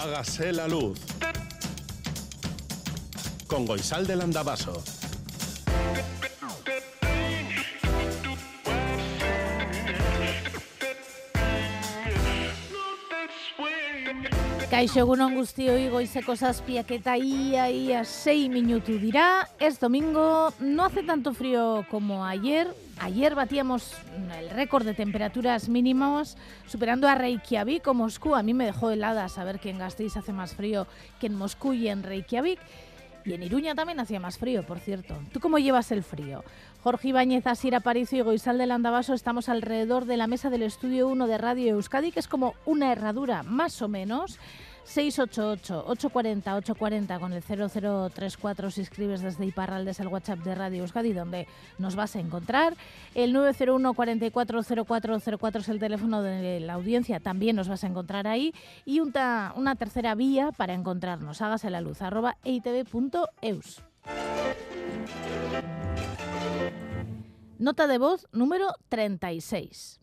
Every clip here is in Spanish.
Hágase la luz. Con Goisal del Andabaso. Kaixo egunon guztioi goizeko zazpiak eta ia ia 6 minutu dira. Es domingo, no hace tanto frío como ayer. Ayer batíamos el récord de temperaturas mínimos, superando a Reykjavik o Moscú. A mí me dejó helada saber que en Gasteiz hace más frío que en Moscú y en Reykjavik. Y en Iruña también hacía más frío, por cierto. ¿Tú cómo llevas el frío? Jorge Ibáñez, Asira Aparicio y Goizal del Andabaso estamos alrededor de la mesa del estudio 1 de Radio Euskadi, que es como una herradura, más o menos. 688-840-840 con el 0034 si escribes desde Iparralde es el WhatsApp de Radio Euskadi donde nos vas a encontrar. El 901 440404 es el teléfono de la audiencia, también nos vas a encontrar ahí. Y una, una tercera vía para encontrarnos, hágase la luz, arroba eitv.eus. Nota de voz número 36.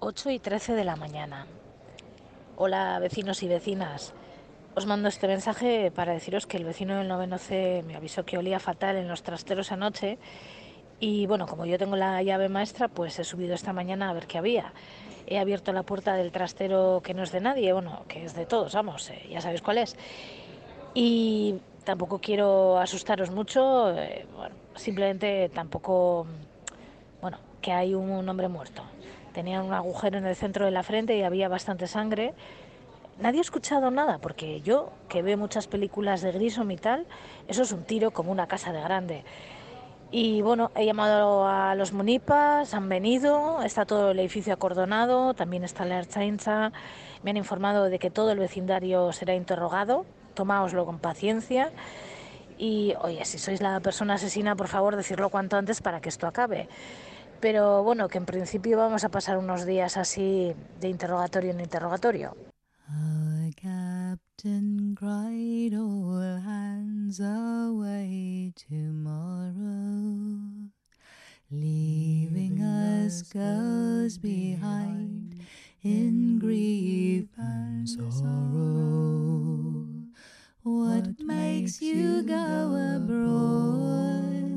8 y 13 de la mañana. Hola vecinos y vecinas. Os mando este mensaje para deciros que el vecino del noveno C me avisó que olía fatal en los trasteros anoche y bueno, como yo tengo la llave maestra, pues he subido esta mañana a ver qué había. He abierto la puerta del trastero que no es de nadie, bueno, que es de todos, vamos, eh, ya sabéis cuál es. Y tampoco quiero asustaros mucho, eh, simplemente tampoco, bueno, que hay un hombre muerto. Tenía un agujero en el centro de la frente y había bastante sangre. Nadie ha escuchado nada, porque yo, que veo muchas películas de Grissom y tal, eso es un tiro como una casa de grande. Y bueno, he llamado a los munipas, han venido, está todo el edificio acordonado, también está la Erchainza, me han informado de que todo el vecindario será interrogado, tomáoslo con paciencia. Y oye, si sois la persona asesina, por favor, decirlo cuanto antes para que esto acabe. Pero bueno, que en principio vamos a pasar unos días así de interrogatorio en interrogatorio. Captain cried all hands away tomorrow, leaving us girls behind in grief and sorrow. What makes you go abroad,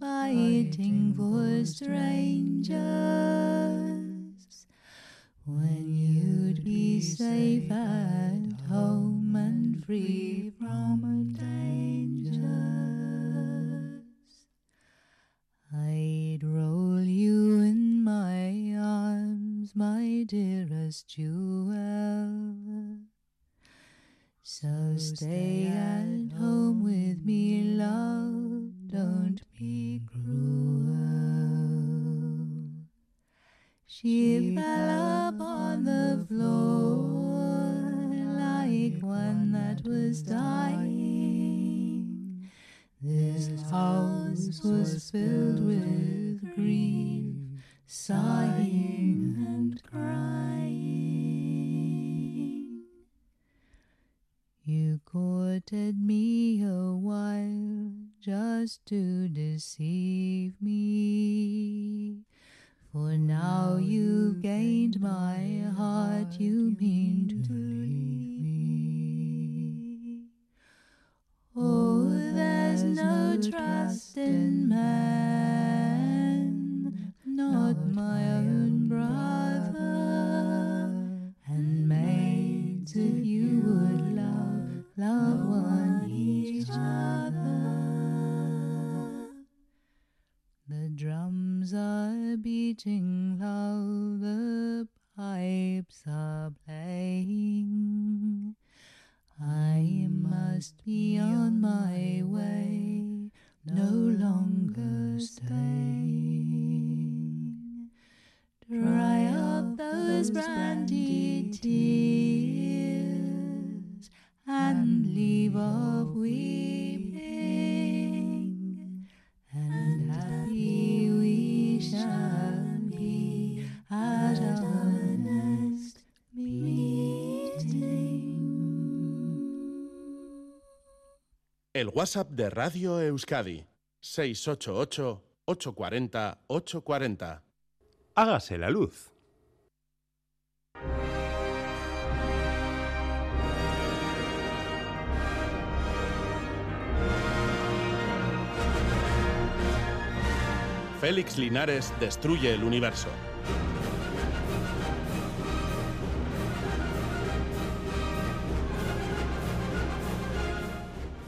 fighting for strangers, when you'd be safe at home and free from dangers? I'd roll you in my arms, my dearest jewel. So stay at home with me, love. Don't be cruel. She fell upon the floor like one that was dying. This house was filled with grief, sighing to deceive. El WhatsApp de Radio Euskadi, 688-840-840. Hágase la luz. Félix Linares destruye el universo.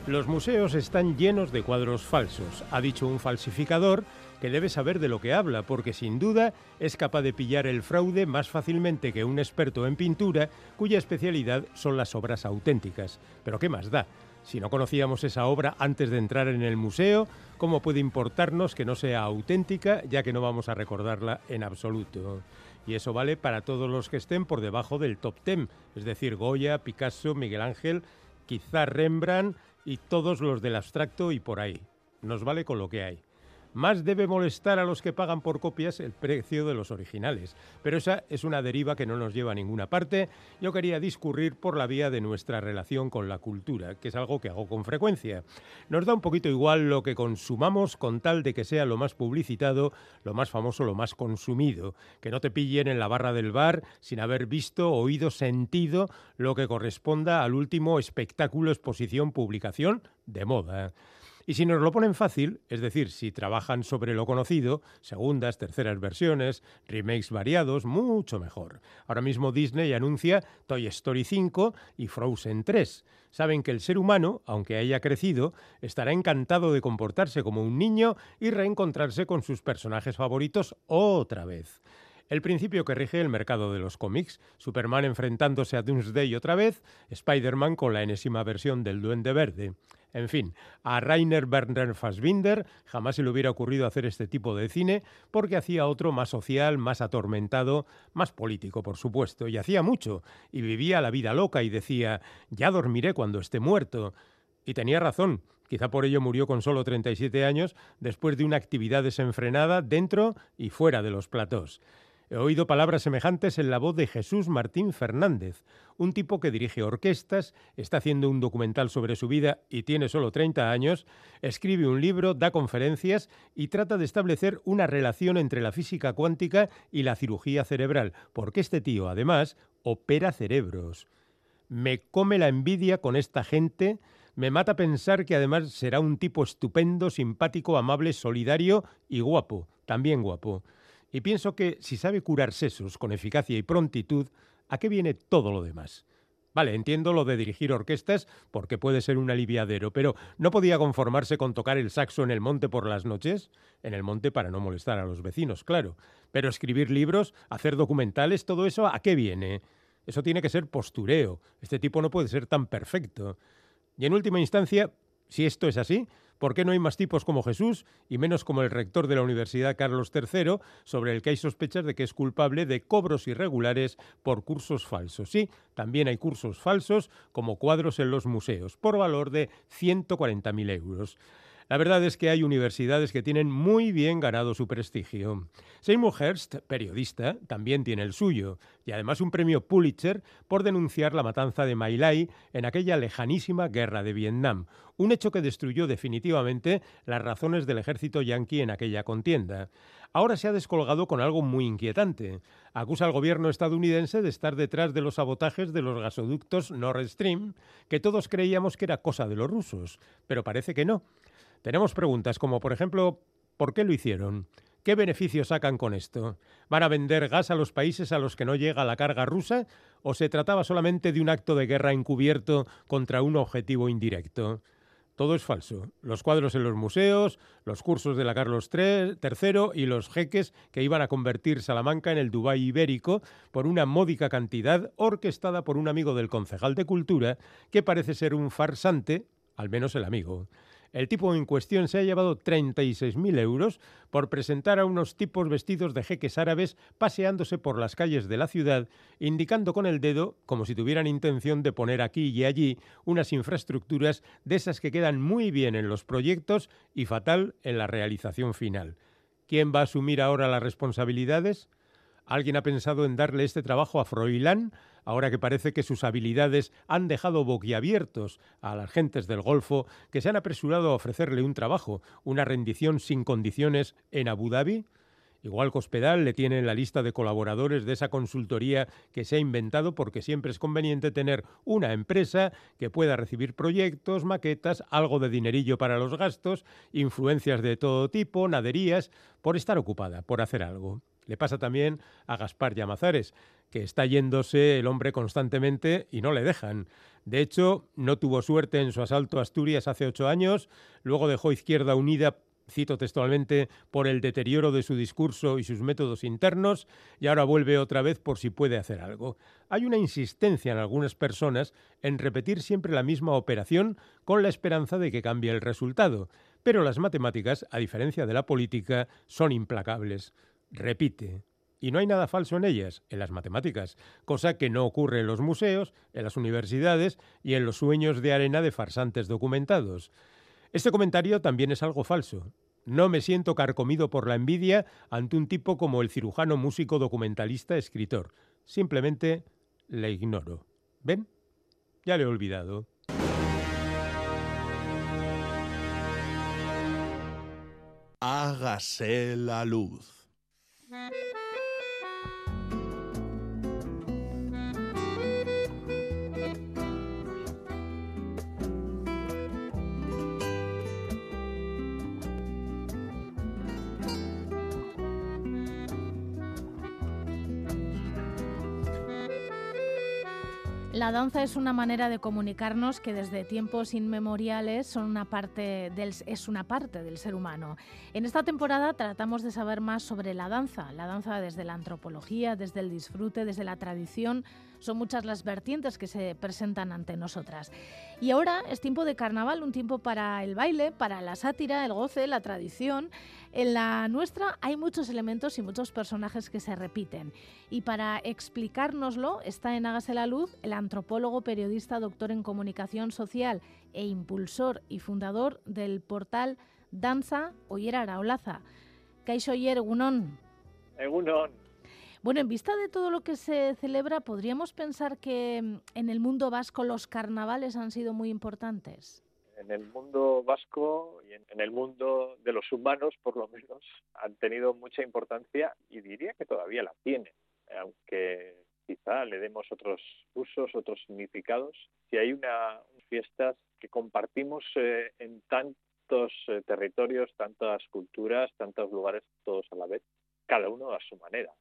Los museos están llenos de cuadros falsos, ha dicho un falsificador que debe saber de lo que habla, porque sin duda es capaz de pillar el fraude más fácilmente que un experto en pintura, cuya especialidad son las obras auténticas. Pero ¿qué más da? Si no conocíamos esa obra antes de entrar en el museo, ¿cómo puede importarnos que no sea auténtica, ya que no vamos a recordarla en absoluto? Y eso vale para todos los que estén por debajo del top 10, es decir, Goya, Picasso, Miguel Ángel, quizá Rembrandt y todos los del abstracto y por ahí. Nos vale con lo que hay. Más debe molestar a los que pagan por copias el precio de los originales. Pero esa es una deriva que no nos lleva a ninguna parte. Yo quería discurrir por la vía de nuestra relación con la cultura, que es algo que hago con frecuencia. Nos da un poquito igual lo que consumamos con tal de que sea lo más publicitado, lo más famoso, lo más consumido. Que no te pillen en la barra del bar sin haber visto, oído, sentido lo que corresponda al último espectáculo, exposición, publicación de moda. Y si nos lo ponen fácil, es decir, si trabajan sobre lo conocido, segundas, terceras versiones, remakes variados, mucho mejor. Ahora mismo Disney anuncia Toy Story 5 y Frozen 3. Saben que el ser humano, aunque haya crecido, estará encantado de comportarse como un niño y reencontrarse con sus personajes favoritos otra vez. El principio que rige el mercado de los cómics, Superman enfrentándose a Doomsday otra vez, Spider-Man con la enésima versión del Duende Verde. En fin, a Rainer Werner Fassbinder jamás se le hubiera ocurrido hacer este tipo de cine porque hacía otro más social, más atormentado, más político, por supuesto, y hacía mucho, y vivía la vida loca y decía, ya dormiré cuando esté muerto. Y tenía razón, quizá por ello murió con solo 37 años después de una actividad desenfrenada dentro y fuera de los platós. He oído palabras semejantes en la voz de Jesús Martín Fernández, un tipo que dirige orquestas, está haciendo un documental sobre su vida y tiene solo 30 años, escribe un libro, da conferencias y trata de establecer una relación entre la física cuántica y la cirugía cerebral, porque este tío, además, opera cerebros. Me come la envidia con esta gente, me mata pensar que además será un tipo estupendo, simpático, amable, solidario y guapo, también guapo. Y pienso que si sabe curar sesos con eficacia y prontitud, ¿a qué viene todo lo demás? Vale, entiendo lo de dirigir orquestas porque puede ser un aliviadero, pero ¿no podía conformarse con tocar el saxo en el monte por las noches? En el monte para no molestar a los vecinos, claro. Pero escribir libros, hacer documentales, todo eso, ¿a qué viene? Eso tiene que ser postureo. Este tipo no puede ser tan perfecto. Y en última instancia, si esto es así, ¿Por qué no hay más tipos como Jesús y menos como el rector de la Universidad Carlos III, sobre el que hay sospechas de que es culpable de cobros irregulares por cursos falsos? Sí, también hay cursos falsos como cuadros en los museos, por valor de 140.000 euros. La verdad es que hay universidades que tienen muy bien ganado su prestigio. Seymour Hearst, periodista, también tiene el suyo, y además un premio Pulitzer por denunciar la matanza de My Lai en aquella lejanísima guerra de Vietnam, un hecho que destruyó definitivamente las razones del ejército yanqui en aquella contienda. Ahora se ha descolgado con algo muy inquietante. Acusa al gobierno estadounidense de estar detrás de los sabotajes de los gasoductos Nord Stream, que todos creíamos que era cosa de los rusos, pero parece que no. Tenemos preguntas como, por ejemplo, ¿por qué lo hicieron? ¿Qué beneficios sacan con esto? ¿Van a vender gas a los países a los que no llega la carga rusa? ¿O se trataba solamente de un acto de guerra encubierto contra un objetivo indirecto? Todo es falso. Los cuadros en los museos, los cursos de la Carlos III y los jeques que iban a convertir Salamanca en el Dubái ibérico por una módica cantidad orquestada por un amigo del concejal de Cultura que parece ser un farsante, al menos el amigo. El tipo en cuestión se ha llevado 36.000 euros por presentar a unos tipos vestidos de jeques árabes paseándose por las calles de la ciudad, indicando con el dedo, como si tuvieran intención de poner aquí y allí unas infraestructuras de esas que quedan muy bien en los proyectos y fatal en la realización final. ¿Quién va a asumir ahora las responsabilidades? ¿Alguien ha pensado en darle este trabajo a Froilán, ahora que parece que sus habilidades han dejado boquiabiertos a las gentes del Golfo que se han apresurado a ofrecerle un trabajo, una rendición sin condiciones en Abu Dhabi? Igual Cospedal le tiene en la lista de colaboradores de esa consultoría que se ha inventado porque siempre es conveniente tener una empresa que pueda recibir proyectos, maquetas, algo de dinerillo para los gastos, influencias de todo tipo, naderías, por estar ocupada, por hacer algo. Le pasa también a Gaspar Llamazares, que está yéndose el hombre constantemente y no le dejan. De hecho, no tuvo suerte en su asalto a Asturias hace ocho años, luego dejó Izquierda Unida cito textualmente, por el deterioro de su discurso y sus métodos internos, y ahora vuelve otra vez por si puede hacer algo. Hay una insistencia en algunas personas en repetir siempre la misma operación con la esperanza de que cambie el resultado, pero las matemáticas, a diferencia de la política, son implacables. Repite, y no hay nada falso en ellas, en las matemáticas, cosa que no ocurre en los museos, en las universidades y en los sueños de arena de farsantes documentados. Este comentario también es algo falso. No me siento carcomido por la envidia ante un tipo como el cirujano músico documentalista escritor. Simplemente le ignoro. ¿Ven? Ya le he olvidado. Hágase la luz. Mm-hmm. La danza es una manera de comunicarnos que desde tiempos inmemoriales son una parte del, es una parte del ser humano. En esta temporada tratamos de saber más sobre la danza, la danza desde la antropología, desde el disfrute, desde la tradición. Son muchas las vertientes que se presentan ante nosotras. Y ahora es tiempo de carnaval, un tiempo para el baile, para la sátira, el goce, la tradición. En la nuestra hay muchos elementos y muchos personajes que se repiten. Y para explicárnoslo está en Hágase la Luz el antropólogo, periodista, doctor en comunicación social e impulsor y fundador del portal Danza Oyer Araolaza. Kaixo Oyer, Egunon. Bueno, en vista de todo lo que se celebra, ¿podríamos pensar que mm, en el mundo vasco los carnavales han sido muy importantes? en el mundo vasco y en, el mundo de los humanos, por lo menos, han tenido mucha importancia y diría que todavía la tienen, aunque quizá le demos otros usos, otros significados. Si hay unas fiestas que compartimos eh, en tantos eh, territorios, tantas culturas, tantos lugares, todos a la vez, cada uno a su manera.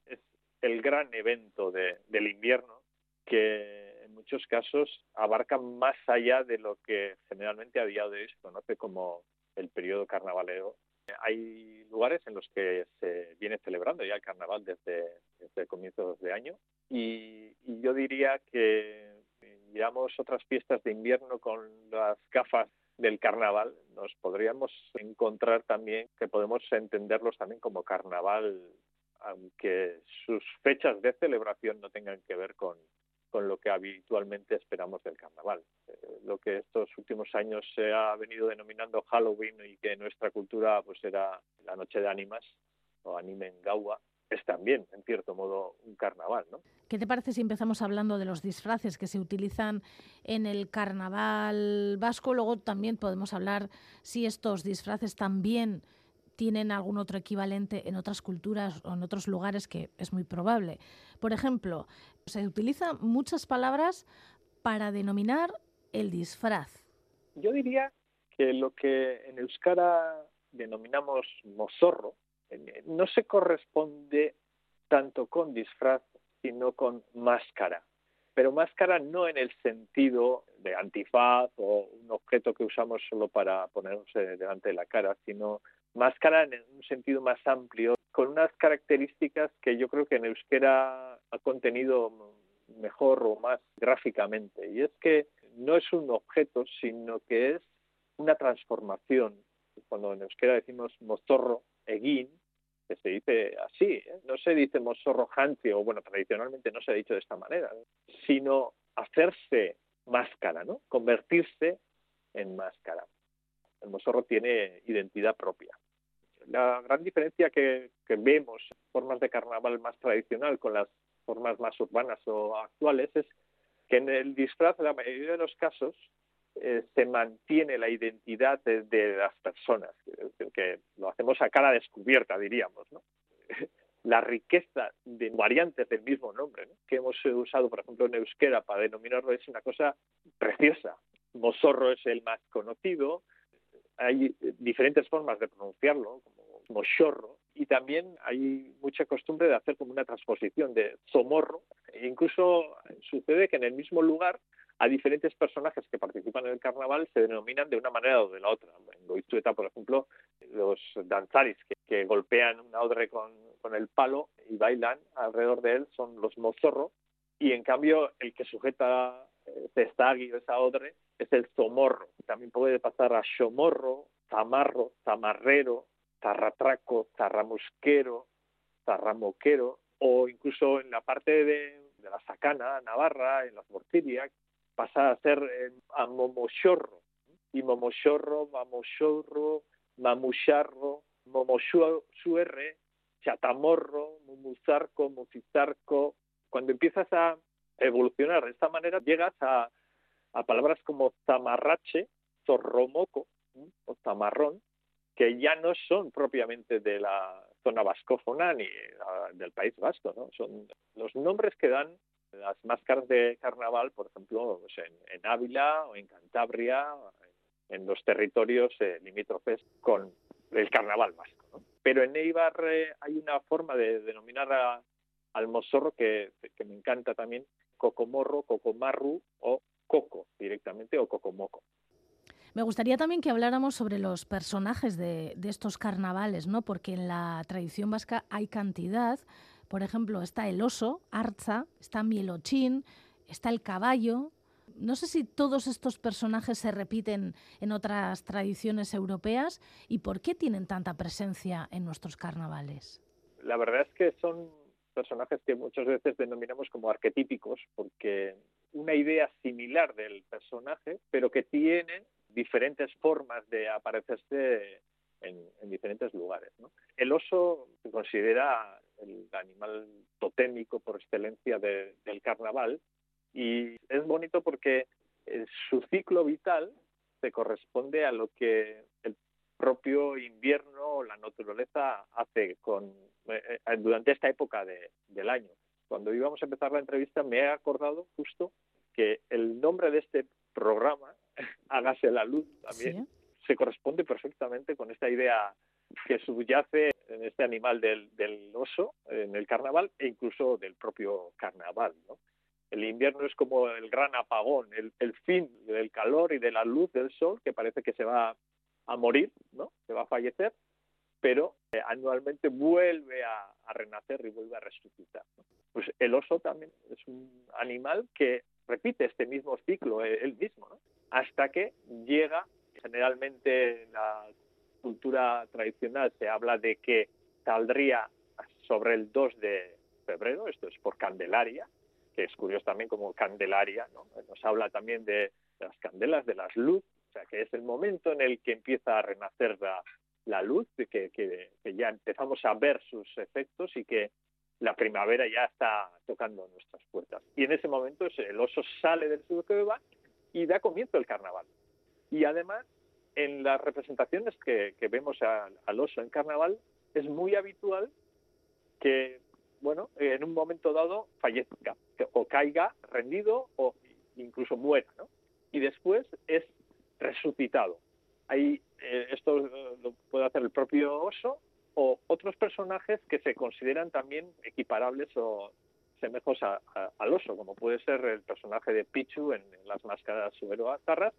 El gran evento del invierno que muchos casos abarcan más allá de lo que generalmente a día de hoy se conoce como el periodo carnavalero. Hay lugares en los que se viene celebrando ya el carnaval desde, desde comienzos de año y, yo diría que miramos otras fiestas de invierno con las gafas del carnaval, nos podríamos encontrar también que podemos entenderlos también como carnaval, aunque sus fechas de celebración no tengan que ver con, con lo que habitualmente esperamos del carnaval. Eh, lo que estos últimos años se ha venido denominando Halloween y que en nuestra cultura pues era la noche de ánimas o anime en Gaua, es también, en cierto modo, un carnaval. ¿no? ¿Qué te parece si empezamos hablando de los disfraces que se utilizan en el carnaval vasco? Luego también podemos hablar si estos disfraces también tienen algún otro equivalente en otras culturas o en otros lugares que es muy probable. Por ejemplo, se utilizan muchas palabras para denominar el disfraz. Yo diría que lo que en euskara denominamos mozorro eh, no se corresponde tanto con disfraz, sino con máscara. Pero máscara no en el sentido de antifaz o un objeto que usamos solo para ponernos delante de la cara, sino máscara en un sentido más amplio, con unas características que yo creo que en euskera ha contenido mejor o más gráficamente. Y es que no es un objeto, sino que es una transformación. Cuando en euskera decimos mozorro, egin, que se dice así, ¿eh? no se dice mozorro hanti, o bueno, tradicionalmente no se ha dicho de esta manera, sino hacerse máscara, ¿no? Convertirse en máscara el mozorro tiene identidad propia. La gran diferencia que, vemos en formas de carnaval más tradicional con las formas más urbanas o actuales es que en el disfraz, en la mayoría de los casos, eh, se mantiene la identidad de, las personas, que, lo hacemos a cara descubierta, diríamos. la riqueza de variantes del mismo nombre que hemos usado, por ejemplo, en euskera para denominarlo es una cosa preciosa. Mosorro es el más conocido, hay diferentes formas de pronunciarlo, como mochorro, y también hay mucha costumbre de hacer como una transposición de somorro. E incluso sucede que en el mismo lugar a diferentes personajes que participan en el carnaval se denominan de una manera o de la otra. En Goizueta, por ejemplo, los danzaris que, golpean una odre con, el palo y bailan alrededor de él son los mozorro, y en cambio el que sujeta este estagui o esa odre es el zomorro. También puede pasar a shomorro, zamarro, zamarrero, zarratraco, zarramusquero, zarramoquero, o incluso en la parte de, la sacana, Navarra, en las Morcilias, pasa a ser eh, a momochorro. Y momochorro, mamochorro, mamucharro, momosuerre, chatamorro, mumuzarco, mufizarco. Cuando empiezas a evolucionar de esta manera, llegas a, a palabras como zamarrache, zorromoco o zamarrón, que ya no son propiamente de la zona vascófona ni del País Vasco, ¿no? Son los nombres que dan las máscaras de carnaval, por ejemplo, pues en, Ávila o en Cantabria, en los territorios eh, limítrofes con el carnaval vasco. Pero en Eibar hay una forma de denominar al mozorro que, que me encanta también, cocomorro, cocomarru o coco directamente o cocomoco. Me gustaría también que habláramos sobre los personajes de, estos carnavales, ¿no? Porque en la tradición vasca hay cantidad. Por ejemplo, está el oso, Arza, está Mielochín, está el caballo. No sé si todos estos personajes se repiten en otras tradiciones europeas y por qué tienen tanta presencia en nuestros carnavales. La verdad es que son personajes que muchas veces denominamos como arquetípicos porque una idea similar del personaje, pero que tienen diferentes formas de aparecerse en, diferentes lugares. El oso se considera el animal totémico por excelencia del carnaval y es bonito porque eh, su ciclo vital se corresponde a lo que el propio invierno o la naturaleza hace con, eh, eh, durante esta época del año. Cuando íbamos a empezar la entrevista me he acordado justo que el nombre de este programa hágase la luz también, se corresponde perfectamente con esta idea que subyace en este animal del, oso, en el carnaval e incluso del propio carnaval. El invierno es como el gran apagón, el, fin del calor y de la luz del sol que parece que se va a morir, ¿no? que va a fallecer, pero eh, anualmente vuelve a, renacer y vuelve a resucitar. Pues el oso también es un animal que repite este mismo ciclo eh, él mismo, ¿no? Hasta que llega, generalmente en la cultura tradicional se habla de que saldría sobre el 2 de febrero, esto es por Candelaria, que es curioso también como Candelaria, ¿no? nos habla también de las candelas, de las luz, o sea que es el momento en el que empieza a renacer la, luz, que, que, ya empezamos a ver sus efectos y que la primavera ya está tocando nuestras puertas. Y en ese momento el oso sale del sur va y da comienzo el carnaval. Y además, en las representaciones que, vemos al oso en carnaval, es muy habitual que, bueno, en un momento dado fallezca o caiga rendido o incluso muera, ¿no? Y después es resucitado. Ahí eh, esto lo puede hacer el propio oso o otros personajes que se consideran también equiparables o semejos al oso, como puede ser el personaje de Pichu en, las máscaras suero-azarras,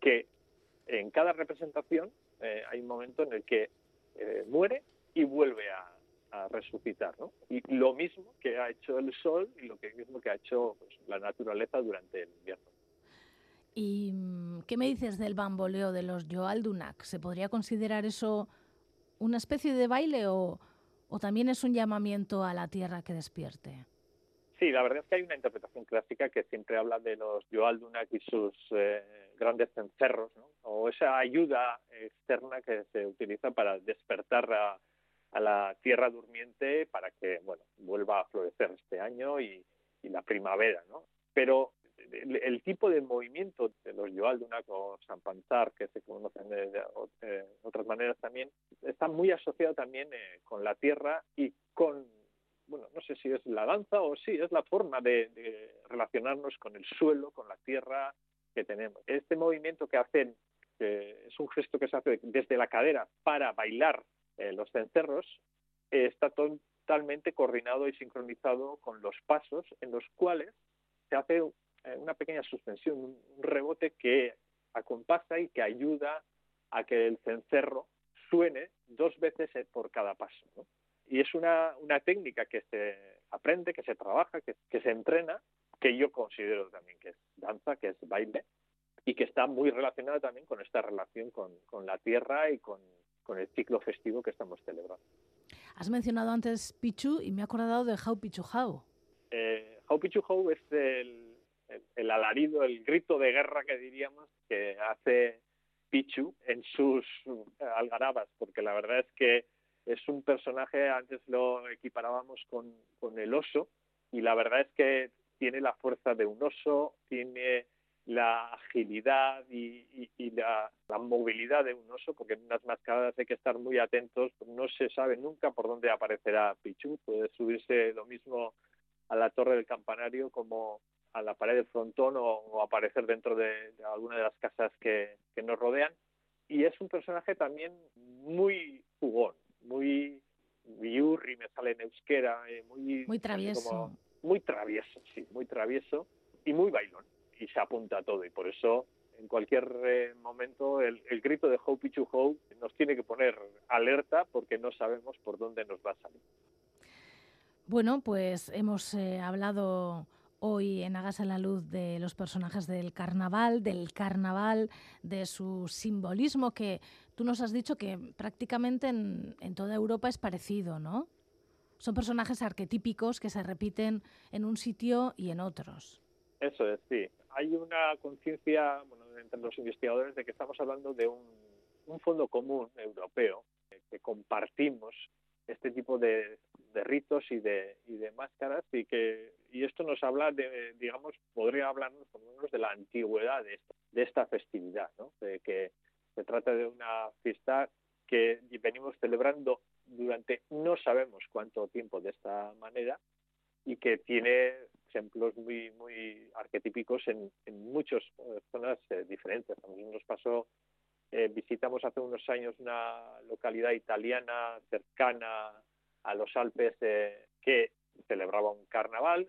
que en cada representación eh, hay un momento en el que eh, muere y vuelve a, resucitar, ¿no? Y lo mismo que ha hecho el sol y lo mismo que ha hecho pues, la naturaleza durante el invierno. ¿Y mm, qué me dices del bamboleo de los Joaldunak? ¿Se podría considerar eso una especie de baile o también es un llamamiento a la tierra que despierte? Sí, la verdad es que hay una interpretación clásica que siempre habla de los Joaldunak y sus eh, grandes cencerros, ¿no? o esa ayuda externa que se utiliza para despertar a, la tierra durmiente para que bueno vuelva a florecer este año y, la primavera. ¿no? Pero el, el tipo de movimiento de los Yoaldunak o Sampantar, que se conocen de, de- o- de otras maneras también, está muy asociado también eh, con la tierra y con, bueno, no sé si es la danza o sí, es la forma de, de relacionarnos con el suelo, con la tierra que tenemos. Este movimiento que hacen, que es un gesto que se hace desde la cadera para bailar eh, los cencerros, está totalmente coordinado y sincronizado con los pasos en los cuales se hace eh, una pequeña suspensión, un rebote que acompasa y que ayuda a que el cencerro suene dos veces por cada paso. ¿no? Y es una, una técnica que se aprende, que se trabaja, que, que se entrena, que yo considero también que es danza, que es baile, y que está muy relacionada también con esta relación con, con la tierra y con, con el ciclo festivo que estamos celebrando. Has mencionado antes Pichu y me he acordado de How Pichu How. Eh, How Pichu How es el, el, el alarido, el grito de guerra que diríamos que hace Pichu en sus algarabas, porque la verdad es que es un personaje, antes lo equiparábamos con, con el oso, y la verdad es que tiene la fuerza de un oso, tiene la agilidad y, y- y la, la movilidad de un oso, porque en unas mascaradas hay que estar muy atentos, no se sabe nunca por dónde aparecerá Pichu, puede subirse lo mismo a la torre del campanario como a la pared del frontón o, aparecer dentro de, de alguna de las casas que, que nos rodean. Y es un personaje también muy jugón, muy biurri, me sale en euskera, eh, muy, Muy travieso. como- muy travieso, sí, muy travieso y muy bailón. Y se apunta a todo. Y por eso, en cualquier eh, momento, el, el grito de Ho Pichu Ho nos tiene que poner alerta porque no sabemos por dónde nos va a salir. Bueno, pues hemos eh, hablado hoy en Hagas en la Luz de los personajes del carnaval, del carnaval, de su simbolismo, que tú nos has dicho que prácticamente en, toda Europa es parecido, ¿no? Son personajes arquetípicos que se repiten en un sitio y en otros. Eso es, sí. Hay una conciencia bueno, entre los investigadores de que estamos hablando de un, un fondo común europeo, eh, que compartimos este tipo de, de ritos y de, y de máscaras y que y esto nos habla de, digamos, podría hablarnos por lo menos de la antigüedad de esta, festividad, ¿no? De que se trata de una fiesta que venimos celebrando durante no sabemos cuánto tiempo de esta manera y que tiene ejemplos muy muy arquetípicos en, en muchas eh, zonas eh, diferentes. Nosotros nos pasó, eh, visitamos hace unos años una localidad italiana cercana a los Alpes eh, que celebraba un carnaval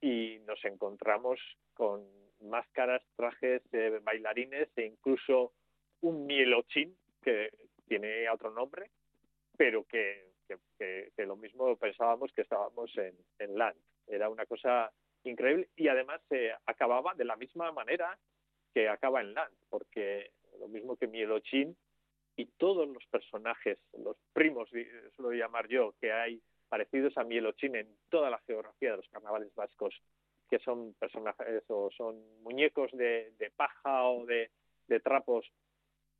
y nos encontramos con máscaras, trajes, eh, bailarines e incluso un mielochín que tiene otro nombre, pero que, lo mismo pensábamos que estábamos en, en Land. Era una cosa increíble y además se acababa de la misma manera que acaba en Land, porque lo mismo que Mielochín y todos los personajes, los primos, suelo llamar yo, que hay parecidos a Mielochín en toda la geografía de los carnavales vascos, que son personajes o son muñecos de, paja o de, de trapos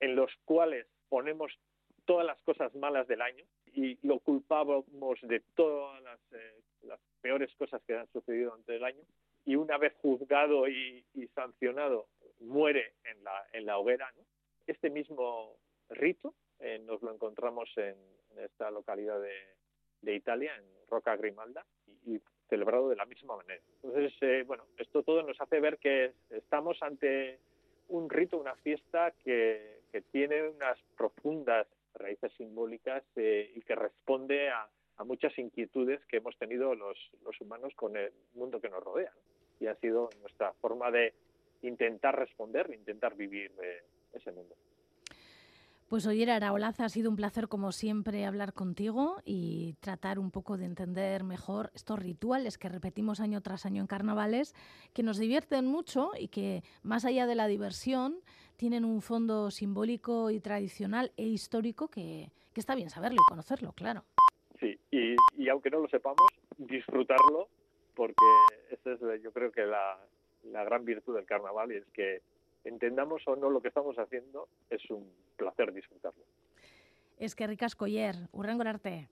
en los cuales ponemos todas las cosas malas del año y lo culpábamos de todas las, eh, las peores cosas que han sucedido durante el año y una vez juzgado y, y sancionado muere en la, en la hoguera. ¿no? Este mismo rito eh, nos lo encontramos en, esta localidad de, Italia, en Roca Grimalda, y, celebrado de la misma manera. Entonces, eh, bueno, esto todo nos hace ver que estamos ante un rito, una fiesta que, tiene unas profundas raíces simbólicas eh, y que responde a, muchas inquietudes que hemos tenido los, los, humanos con el mundo que nos rodea. Y ha sido nuestra forma de intentar responder, de intentar vivir eh, ese mundo. Pues oye, Araolaza, ha sido un placer como siempre hablar contigo y tratar un poco de entender mejor estos rituales que repetimos año tras año en carnavales, que nos divierten mucho y que más allá de la diversión tienen un fondo simbólico y tradicional e histórico que, está bien saberlo y conocerlo, claro. Sí, y, y, aunque no lo sepamos, disfrutarlo, porque esa es yo creo que la, la gran virtud del carnaval y es que entendamos o no lo que estamos haciendo, es un placer disfrutarlo. Es que ricas coller, urrengo arte.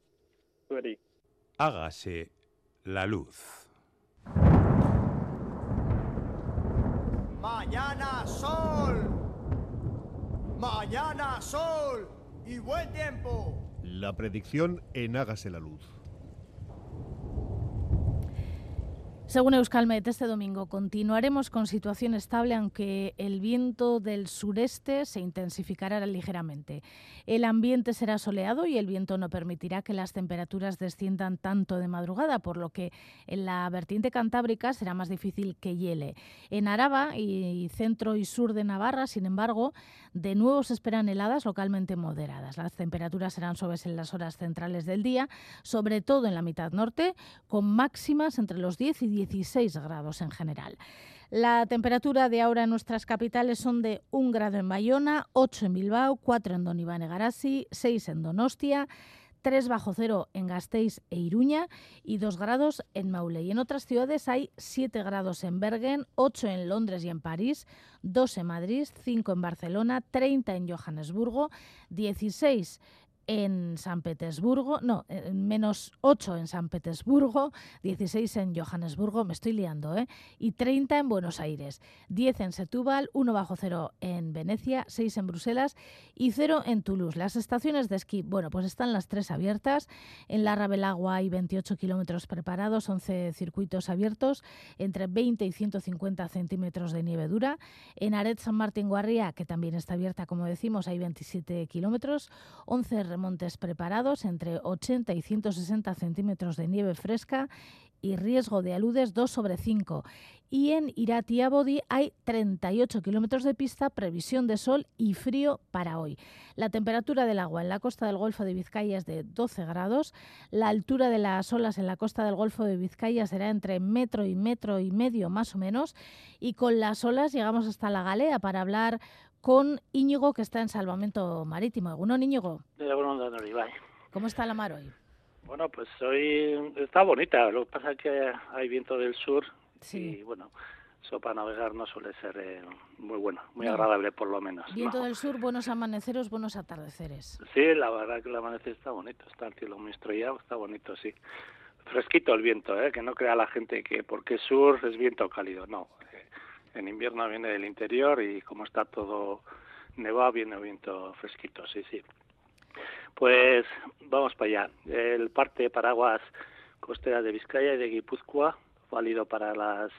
Hágase la luz. Mañana sol. Mañana sol y buen tiempo. La predicción en Hágase la Luz. Según Euskalmet, este domingo continuaremos con situación estable, aunque el viento del sureste se intensificará ligeramente. El ambiente será soleado y el viento no permitirá que las temperaturas desciendan tanto de madrugada, por lo que en la vertiente cantábrica será más difícil que hiele. En Araba y centro y sur de Navarra, sin embargo, de nuevo se esperan heladas localmente moderadas. Las temperaturas serán suaves en las horas centrales del día, sobre todo en la mitad norte, con máximas entre los 10 y 16 grados en general. La temperatura de ahora en nuestras capitales son de 1 grado en Bayona, 8 en Bilbao, 4 en Don Iván Garasi, 6 en Donostia, 3 bajo cero en Gasteiz e Iruña y 2 grados en Maule. Y en otras ciudades hay 7 grados en Bergen, 8 en Londres y en París, 2 en Madrid, 5 en Barcelona, 30 en Johannesburgo, 16 en San Petersburgo, no, menos 8 en San Petersburgo, 16 en Johannesburgo, me estoy liando, ¿eh? y 30 en Buenos Aires, 10 en Setúbal, 1 bajo cero en Venecia, 6 en Bruselas y 0 en Toulouse. Las estaciones de esquí, bueno, pues están las tres abiertas. En la Rabelagua hay 28 kilómetros preparados, 11 circuitos abiertos, entre 20 y 150 centímetros de nieve dura. En Aret San Martín Guarría, que también está abierta, como decimos, hay 27 kilómetros, 11 montes preparados entre 80 y 160 centímetros de nieve fresca y riesgo de aludes 2 sobre 5. Y en Irati-Abodi hay 38 kilómetros de pista, previsión de sol y frío para hoy. La temperatura del agua en la costa del Golfo de Vizcaya es de 12 grados. La altura de las olas en la costa del Golfo de Vizcaya será entre metro y metro y medio más o menos. Y con las olas llegamos hasta la galea para hablar con Íñigo, que está en salvamento marítimo. ¿Alguno, Íñigo? ¿Cómo está la mar hoy? Bueno, pues hoy está bonita. Lo que pasa es que hay viento del sur y, bueno, eso para navegar no suele ser eh, muy bueno, muy agradable por lo menos. Viento del sur, buenos amaneceros, buenos atardeceres. Sí, la verdad que el amanecer está bonito, está el cielo muy estrellado, está bonito, sí. Fresquito el viento, ¿eh? que no crea la gente que porque sur es viento cálido, no en invierno viene del interior y como está todo nevado viene viento fresquito, sí, sí. Pues vamos para allá. El parte de paraguas costera de Vizcaya y de Guipúzcoa, válido para las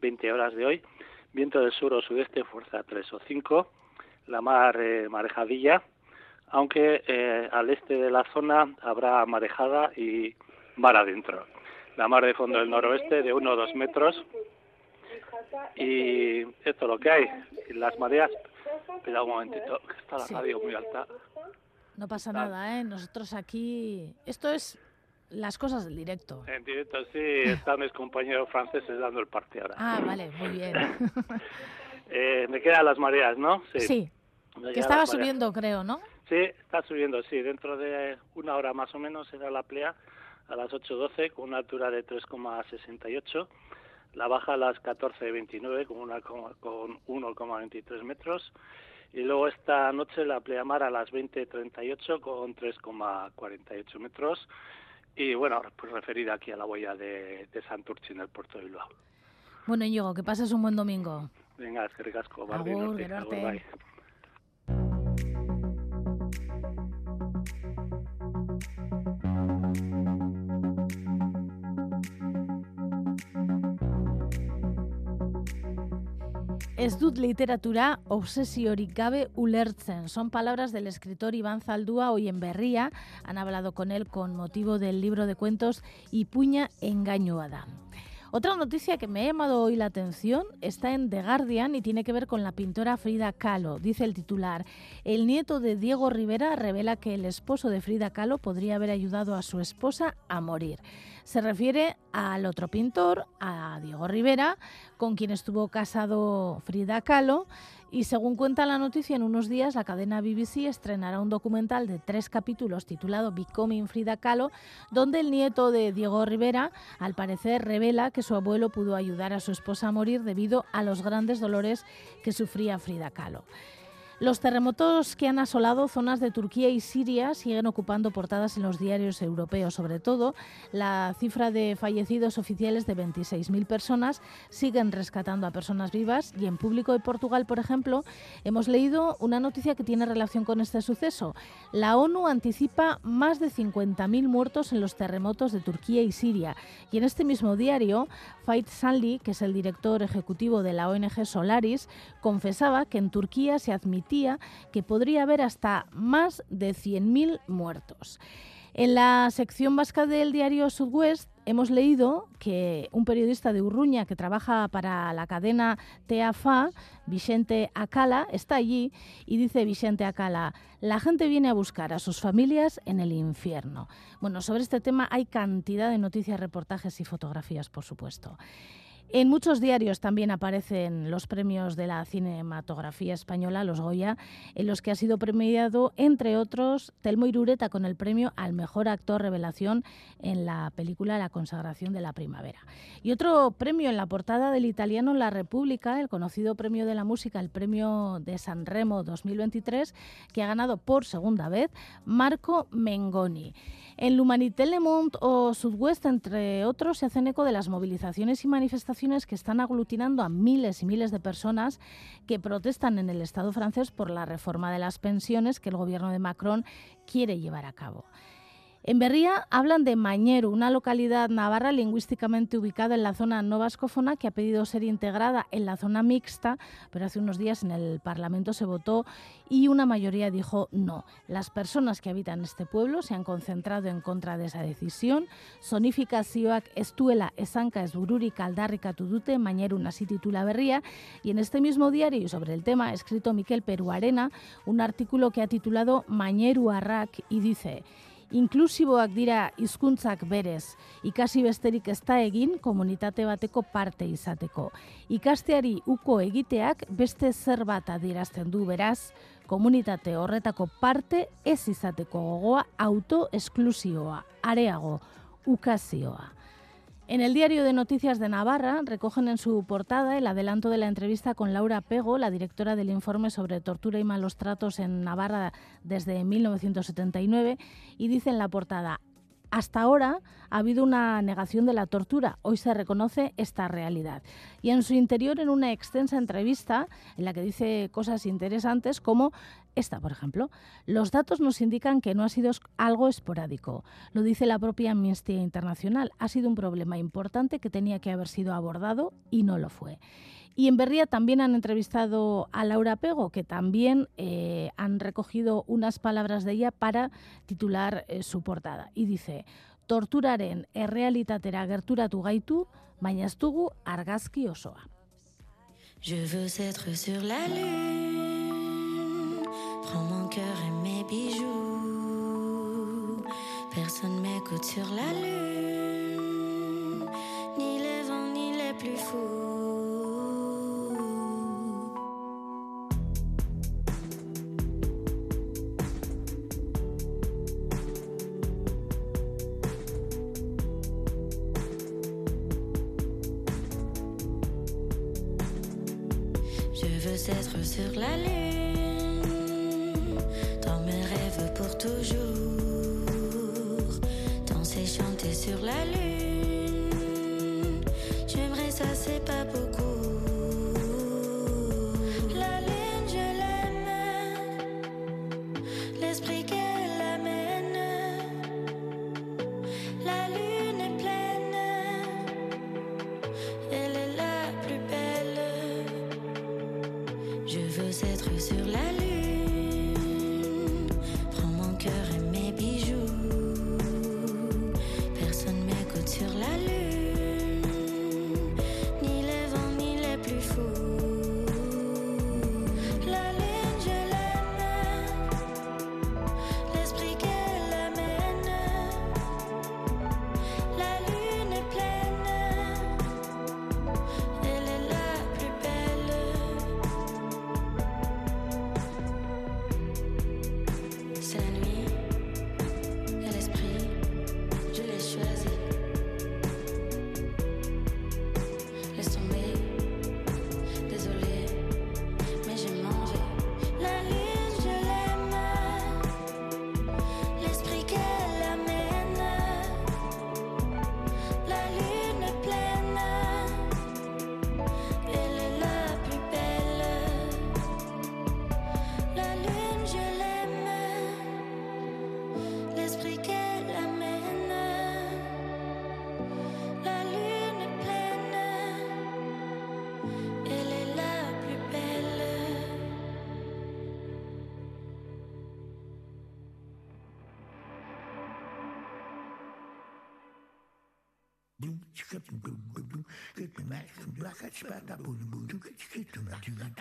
20 horas de hoy. Viento del sur o sudeste, fuerza 3 o 5. La mar eh, marejadilla, aunque eh, al este de la zona habrá marejada y mar adentro. La mar de fondo del noroeste de 1 o 2 metros y esto es lo que hay. las mareas, espera un momentito, que está la radio muy alta. No pasa nada, ¿eh? Nosotros aquí, esto es las cosas del directo. En directo, sí, están mis compañeros franceses dando el parte ahora. Ah, vale, muy bien. eh, me quedan las mareas, ¿no? Sí. Que estaba subiendo, creo, ¿no? Sí, está subiendo, sí. Dentro de una hora más o menos será la plea a las 8.12 con una altura de 3,68 la baja a las 14.29 con, una, con 1,23 metros y luego esta noche la pleamar a las 20.38 con 3,48 metros y bueno, pues referida aquí a la huella de, de Santurchi en el puerto de Bilbao. Bueno, Íñigo, que pases un buen domingo. Venga, es que ricasco. Agur, Ez dut literatura obsesiorik gabe ulertzen. Son palabras del escritor Iván Zaldúa hoy en Berría. Han hablado con él con motivo del libro de cuentos Ipuña engañoada. Otra noticia que me ha llamado hoy la atención está en The Guardian y tiene que ver con la pintora Frida Kahlo. Dice el titular, el nieto de Diego Rivera revela que el esposo de Frida Kahlo podría haber ayudado a su esposa a morir. Se refiere al otro pintor, a Diego Rivera, con quien estuvo casado Frida Kahlo y según cuenta la noticia, en unos días la cadena BBC estrenará un documental de tres capítulos titulado Becoming Frida Kahlo, donde el nieto de Diego Rivera, al parecer, revela que su abuelo pudo ayudar a su esposa a morir debido a los grandes dolores que sufría Frida Kahlo. Los terremotos que han asolado zonas de Turquía y Siria siguen ocupando portadas en los diarios europeos, sobre todo. La cifra de fallecidos oficiales de 26.000 personas siguen rescatando a personas vivas y en público de Portugal, por ejemplo, hemos leído una noticia que tiene relación con este suceso. La ONU anticipa más de 50.000 muertos en los terremotos de Turquía y Siria. Y en este mismo diario, Fait Sanli, que es el director ejecutivo de la ONG Solaris, confesaba que en Turquía se admitía que podría haber hasta más de 100.000 muertos. En la sección vasca del diario Sudwest hemos leído que un periodista de Urruña que trabaja para la cadena TAFA, Vicente Acala, está allí y dice Vicente Acala, la gente viene a buscar a sus familias en el infierno. Bueno, sobre este tema hay cantidad de noticias, reportajes y fotografías, por supuesto. En muchos diarios también aparecen los premios de la cinematografía española, los Goya, en los que ha sido premiado, entre otros, Telmo Irureta con el premio al mejor actor revelación en la película La consagración de la primavera. Y otro premio en la portada del italiano La República, el conocido premio de la música, el premio de San Remo 2023, que ha ganado por segunda vez Marco Mengoni. En l'Humanité Le Monde o Sudwest, entre otros, se hacen eco de las movilizaciones y manifestaciones que están aglutinando a miles y miles de personas que protestan en el Estado francés por la reforma de las pensiones que el gobierno de Macron quiere llevar a cabo. En Berría hablan de Mañero, una localidad navarra lingüísticamente ubicada en la zona no vascófona que ha pedido ser integrada en la zona mixta, pero hace unos días en el Parlamento se votó y una mayoría dijo no. Las personas que habitan este pueblo se han concentrado en contra de esa decisión. Sonifikazioak estuela esanka esbururik aldarrikatu dute, Mañero así titula Berría, y en este mismo diario y sobre el tema ha escrito Miquel Peruarena un artículo que ha titulado Mañeru Arrak y dice Inklusiboak dira hizkuntzak berez, ikasi besterik ez da egin komunitate bateko parte izateko. Ikasteari uko egiteak beste zer bat adierazten du beraz, komunitate horretako parte ez izateko gogoa autoesklusioa, areago, ukazioa. En el diario de Noticias de Navarra recogen en su portada el adelanto de la entrevista con Laura Pego, la directora del informe sobre tortura y malos tratos en Navarra desde 1979, y dice en la portada, hasta ahora ha habido una negación de la tortura. Hoy se reconoce esta realidad. Y en su interior, en una extensa entrevista en la que dice cosas interesantes como esta, por ejemplo, los datos nos indican que no ha sido algo esporádico. Lo dice la propia Amnistía Internacional. Ha sido un problema importante que tenía que haber sido abordado y no lo fue. Y en Berría también han entrevistado a Laura Pego, que también eh, han recogido unas palabras de ella para titular eh, su portada. Y dice, torturaren errealitatera gerturatu gaitu, baina ez dugu argazki osoa. Je veux être sur la lune, prends mon cœur et mes bijoux. Personne m'écoute sur la lune, ni les vents ni les plus fous. Sur la dat moet, moet ik het doen natuurlijk.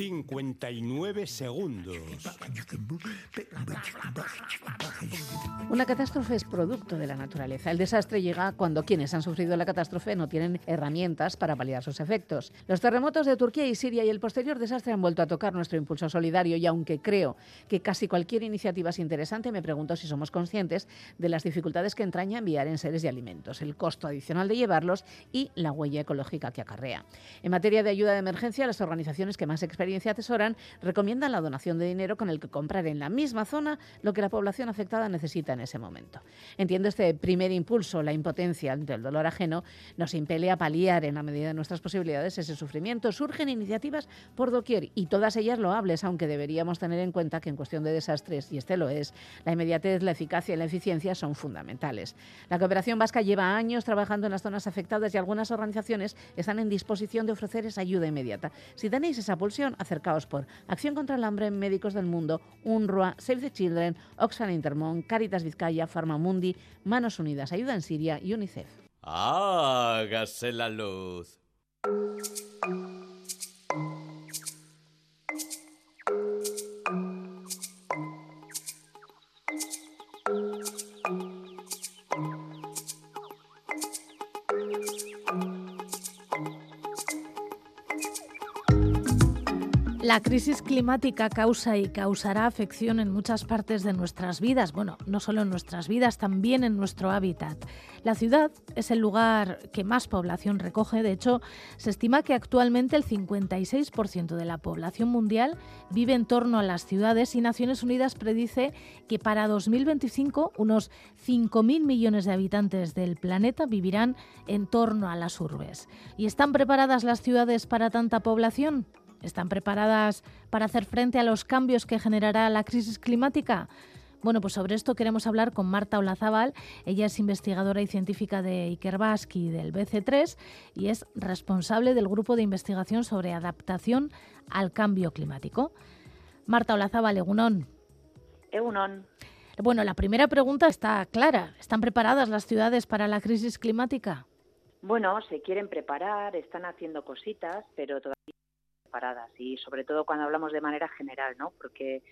...59 segundos. Una catástrofe es producto de la naturaleza. El desastre llega cuando quienes han sufrido la catástrofe no tienen herramientas para paliar sus efectos. Los terremotos de Turquía y Siria y el posterior desastre han vuelto a tocar nuestro impulso solidario y aunque creo que casi cualquier iniciativa es interesante, me pregunto si somos conscientes de las dificultades que entraña enviar en seres de alimentos, el costo adicional de llevarlos y la huella ecológica que acarrea. En materia de ayuda de emergencia, las organizaciones que más experiencia atesoran recomiendan la donación de dinero con el que comprar en la misma zona lo que la población afectada necesita en ese momento. Entiendo este primer impulso, la impotencia ante el dolor ajeno, nos impele a paliar en la medida de nuestras posibilidades ese sufrimiento. Surgen iniciativas por doquier y todas ellas loables, aunque deberíamos tener en cuenta que en cuestión de desastres, y este lo es, la inmediatez, la eficacia y la eficiencia son fundamentales. La cooperación vasca lleva años trabajando en las zonas afectadas y algunas organizaciones están en disposición de ofrecer esa ayuda inmediata. Si tenéis esa pulsión, acercaos por Acción contra el Hambre, Médicos del Mundo, UNRWA, Save the Children, Oxfam Intermón, Caritas Vizcaya, Farmamundi, Manos Unidas, Ayuda en Siria y UNICEF. Hágase la luz. La crisis climática causa y causará afección en muchas partes de nuestras vidas, bueno, no solo en nuestras vidas, también en nuestro hábitat. La ciudad es el lugar que más población recoge, de hecho, se estima que actualmente el 56% de la población mundial vive en torno a las ciudades y Naciones Unidas predice que para 2025 unos 5.000 millones de habitantes del planeta vivirán en torno a las urbes. ¿Y están preparadas las ciudades para tanta población? ¿Están preparadas para hacer frente a los cambios que generará la crisis climática? Bueno, pues sobre esto queremos hablar con Marta Olazábal. Ella es investigadora y científica de Ikerbasque y del BC3 y es responsable del grupo de investigación sobre adaptación al cambio climático. Marta Olazábal, Egunón. Egunon. Bueno, la primera pregunta está clara. ¿Están preparadas las ciudades para la crisis climática? Bueno, se quieren preparar, están haciendo cositas, pero todavía y sobre todo cuando hablamos de manera general, ¿no? Porque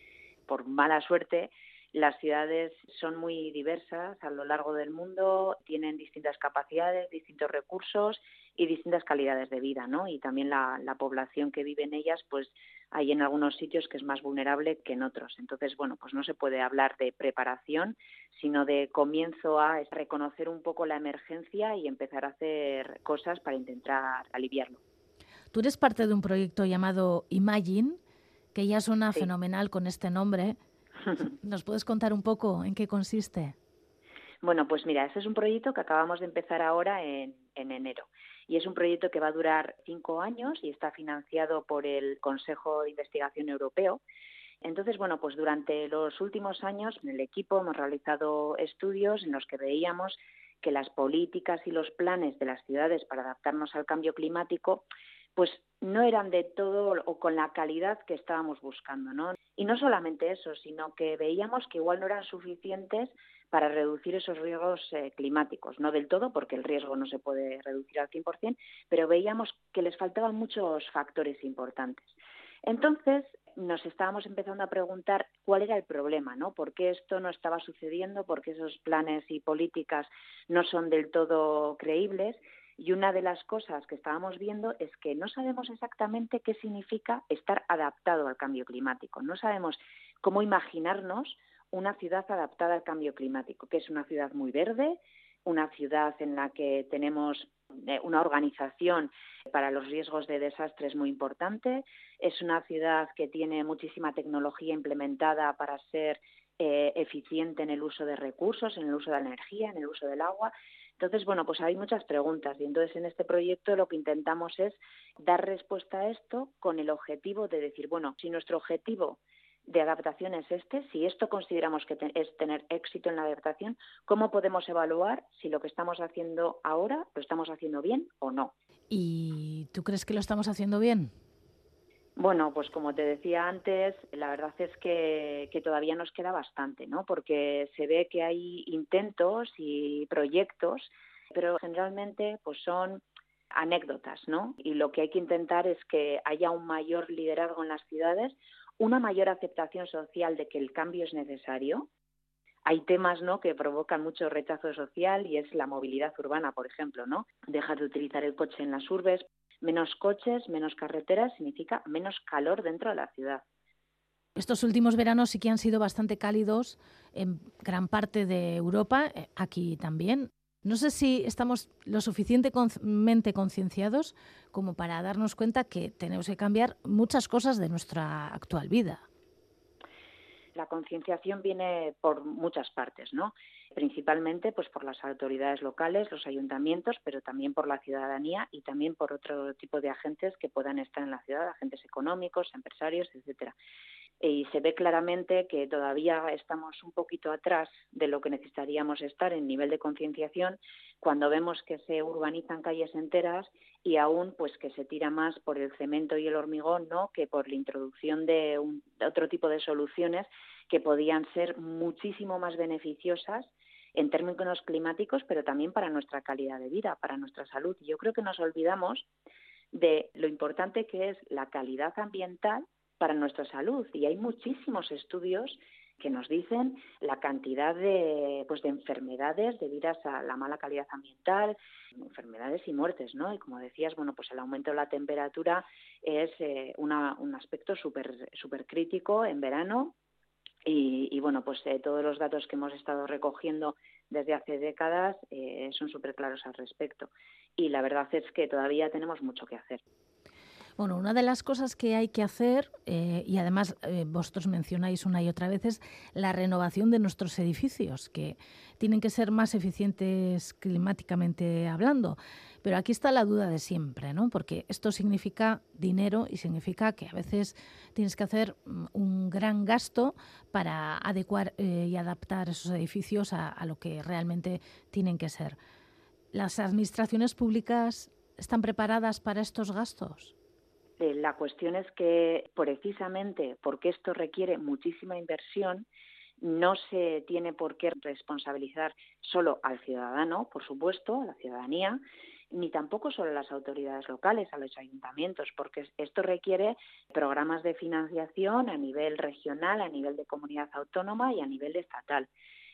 por mala suerte las ciudades son muy diversas a lo largo del mundo, tienen distintas capacidades, distintos recursos y distintas calidades de vida, ¿no? Y también la, la, población que vive en ellas, pues hay en algunos sitios que es más vulnerable que en otros. Entonces, bueno, pues no se puede hablar de preparación, sino de comienzo a reconocer un poco la emergencia y empezar a hacer cosas para intentar aliviarlo. Tú eres parte de un proyecto llamado Imagine, que ya suena sí. fenomenal con este nombre. ¿Nos puedes contar un poco en qué consiste? Bueno, pues mira, este es un proyecto que acabamos de empezar ahora en, en, enero. Y es un proyecto que va a durar cinco años y está financiado por el Consejo de Investigación Europeo. Entonces, bueno, pues durante los últimos años en el equipo hemos realizado estudios en los que veíamos que las políticas y los planes de las ciudades para adaptarnos al cambio climático pues no eran de todo o con la calidad que estábamos buscando, ¿no? Y no solamente eso, sino que veíamos que igual no eran suficientes para reducir esos riesgos eh, climáticos, no del todo, porque el riesgo no se puede reducir al 100%, pero veíamos que les faltaban muchos factores importantes. Entonces, nos estábamos empezando a preguntar cuál era el problema, ¿no? ¿Por qué esto no estaba sucediendo? ¿Por qué esos planes y políticas no son del todo creíbles? Y una de las cosas que estábamos viendo es que no sabemos exactamente qué significa estar adaptado al cambio climático. No sabemos cómo imaginarnos una ciudad adaptada al cambio climático, que es una ciudad muy verde, una ciudad en la que tenemos eh, una organización para los riesgos de desastres muy importante, es una ciudad que tiene muchísima tecnología implementada para ser eh, eficiente en el uso de recursos, en el uso de la energía, en el uso del agua. Entonces, bueno, pues hay muchas preguntas y entonces en este proyecto lo que intentamos es dar respuesta a esto con el objetivo de decir, bueno, si nuestro objetivo de adaptación es este, si esto consideramos que te es tener éxito en la adaptación, ¿cómo podemos evaluar si lo que estamos haciendo ahora lo estamos haciendo bien o no? ¿Y tú crees que lo estamos haciendo bien? Bueno, pues como te decía antes, la verdad es que, todavía nos queda bastante, ¿no? Porque se ve que hay intentos y proyectos, pero generalmente pues son anécdotas, ¿no? Y lo que hay que intentar es que haya un mayor liderazgo en las ciudades, una mayor aceptación social de que el cambio es necesario. Hay temas, ¿no? que provocan mucho rechazo social y es la movilidad urbana, por ejemplo, ¿no? Dejar de utilizar el coche en las urbes, menos coches, menos carreteras significa menos calor dentro de la ciudad. Estos últimos veranos sí que han sido bastante cálidos en gran parte de Europa, eh, aquí también. No sé si estamos lo suficientemente concienciados como para darnos cuenta que tenemos que cambiar muchas cosas de nuestra actual vida. La concienciación viene por muchas partes, ¿no? Principalmente pues por las autoridades locales, los ayuntamientos, pero también por la ciudadanía y también por otro tipo de agentes que puedan estar en la ciudad, agentes económicos, empresarios, etcétera y se ve claramente que todavía estamos un poquito atrás de lo que necesitaríamos estar en nivel de concienciación cuando vemos que se urbanizan calles enteras y aún pues que se tira más por el cemento y el hormigón no que por la introducción de, un, otro tipo de soluciones que podían ser muchísimo más beneficiosas en términos climáticos pero también para nuestra calidad de vida para nuestra salud. Y yo creo que nos olvidamos de lo importante que es la calidad ambiental para nuestra salud. Y hay muchísimos estudios que nos dicen la cantidad de, pues, de enfermedades debidas a la mala calidad ambiental, enfermedades y muertes, ¿no? Y como decías, bueno, pues el aumento de la temperatura es eh, una, un aspecto súper super crítico en verano y, bueno, pues eh, todos los datos que hemos estado recogiendo desde hace décadas eh, son súper claros al respecto. Y la verdad es que todavía tenemos mucho que hacer. Bueno, una de las cosas que hay que hacer, eh, y además eh, vosotros mencionáis una y otra vez, es la renovación de nuestros edificios, que tienen que ser más eficientes climáticamente hablando. Pero aquí está la duda de siempre, ¿no? Porque esto significa dinero y significa que a veces tienes que hacer mm, un gran gasto para adecuar eh, y adaptar esos edificios a, a lo que realmente tienen que ser. ¿Las administraciones públicas están preparadas para estos gastos? Eh, la cuestión es que precisamente porque esto requiere muchísima inversión, no se tiene por qué responsabilizar solo al ciudadano, por supuesto, a la ciudadanía, ni tampoco solo a las autoridades locales, a los ayuntamientos, porque esto requiere programas de financiación a nivel regional, a nivel de comunidad autónoma y a nivel estatal.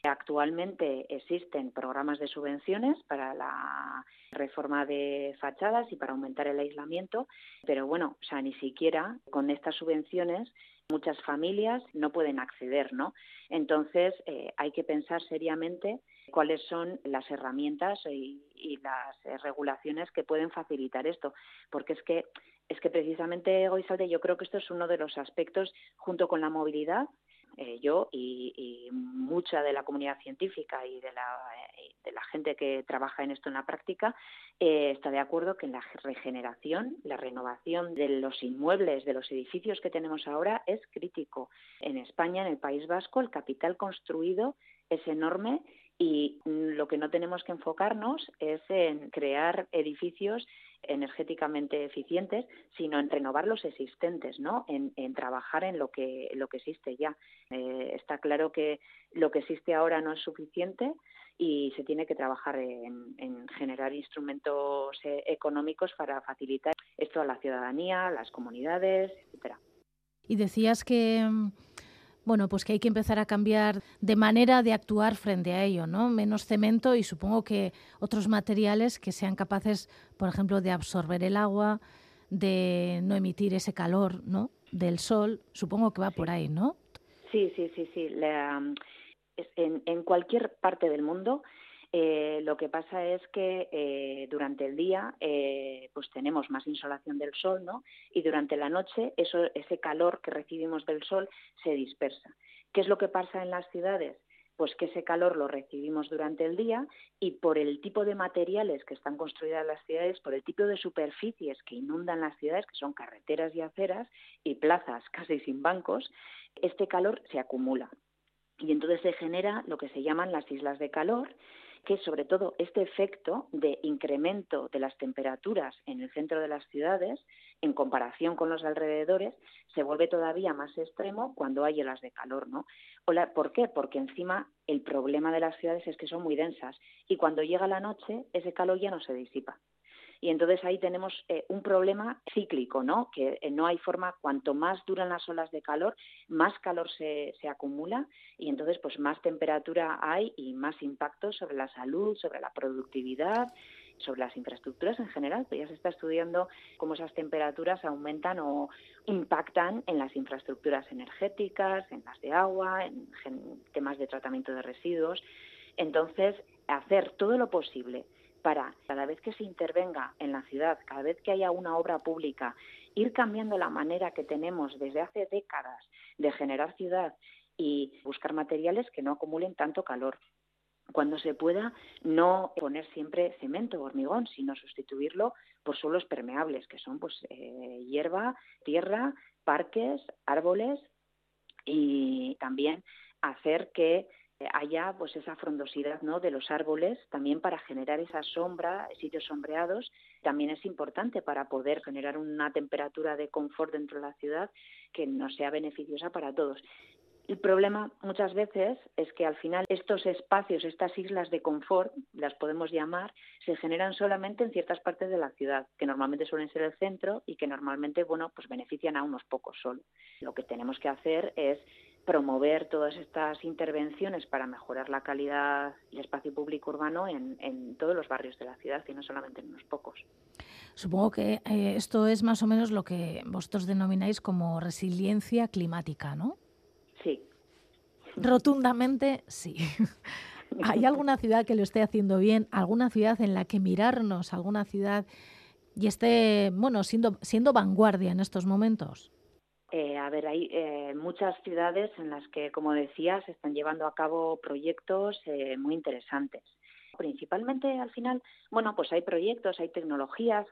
Actualmente existen programas de subvenciones para la reforma de fachadas y para aumentar el aislamiento, pero bueno, o sea, ni siquiera con estas subvenciones muchas familias no pueden acceder, ¿no? Entonces eh, hay que pensar seriamente cuáles son las herramientas y, las regulaciones que pueden facilitar esto, porque es que es que precisamente Goizalde yo creo que esto es uno de los aspectos junto con la movilidad eh, yo y, mucha de la comunidad científica y de la, eh, de la gente que trabaja en esto en la práctica eh, está de acuerdo que la regeneración, la renovación de los inmuebles, de los edificios que tenemos ahora es crítico. En España, en el País Vasco, el capital construido es enorme y lo que no tenemos que enfocarnos es en crear edificios energéticamente eficientes, sino en renovar los existentes, ¿no? En, trabajar en lo que lo que existe ya. Eh, está claro que lo que existe ahora no es suficiente y se tiene que trabajar en, en generar instrumentos eh, económicos para facilitar esto a la ciudadanía, a las comunidades, etcétera. Y decías que bueno, pues que hay que empezar a cambiar de manera de actuar frente a ello, ¿no? Menos cemento y supongo que otros materiales que sean capaces, por ejemplo, de absorber el agua, de no emitir ese calor, ¿no? Del sol, supongo que va por ahí, ¿no? Sí, sí, sí, sí. en, en cualquier parte del mundo eh, lo que pasa es que eh, durante el día eh, pues tenemos más insolación del sol, ¿no? Y durante la noche eso, ese calor que recibimos del sol se dispersa. ¿Qué es lo que pasa en las ciudades? Pues que ese calor lo recibimos durante el día y por el tipo de materiales que están construidas las ciudades, por el tipo de superficies que inundan las ciudades, que son carreteras y aceras y plazas casi sin bancos, este calor se acumula. Y entonces se genera lo que se llaman las islas de calor, que sobre todo este efecto de incremento de las temperaturas en el centro de las ciudades en comparación con los alrededores se vuelve todavía más extremo cuando hay olas de calor, ¿no? ¿Por qué? Porque encima el problema de las ciudades es que son muy densas y cuando llega la noche ese calor ya no se disipa. Y entonces ahí tenemos eh, un problema cíclico, ¿no? Que eh, no hay forma, cuanto más duran las olas de calor, más calor se, se acumula y entonces pues más temperatura hay y más impacto sobre la salud, sobre la productividad sobre las infraestructuras en general, pues ya se está estudiando cómo esas temperaturas aumentan o impactan en las infraestructuras energéticas, en las de agua, en temas de tratamiento de residuos. Entonces, hacer todo lo posible para cada vez que se intervenga en la ciudad, cada vez que haya una obra pública, ir cambiando la manera que tenemos desde hace décadas de generar ciudad y buscar materiales que no acumulen tanto calor. Cuando se pueda, no poner siempre cemento o hormigón, sino sustituirlo por suelos permeables, que son pues eh, hierba, tierra, parques, árboles y también hacer que haya pues esa frondosidad ¿no? de los árboles también para generar esa sombra, sitios sombreados, también es importante para poder generar una temperatura de confort dentro de la ciudad que nos sea beneficiosa para todos. El problema muchas veces es que al final estos espacios, estas islas de confort, las podemos llamar, se generan solamente en ciertas partes de la ciudad, que normalmente suelen ser el centro y que normalmente, bueno, pues benefician a unos pocos solo. Lo que tenemos que hacer es promover todas estas intervenciones para mejorar la calidad del espacio público urbano en, todos los barrios de la ciudad y no solamente en unos pocos. Supongo que eh, esto es más o menos lo que vosotros denomináis como resiliencia climática, ¿no? Sí. Rotundamente sí. ¿Hay alguna ciudad que lo esté haciendo bien? ¿Alguna ciudad en la que mirarnos? ¿Alguna ciudad y esté, bueno, siendo, siendo vanguardia en estos momentos? Eh, a ver, hay eh, muchas ciudades en las que, como decía, se están llevando a cabo proyectos eh, muy interesantes. Principalmente, al final, bueno, pues hay proyectos, hay tecnologías,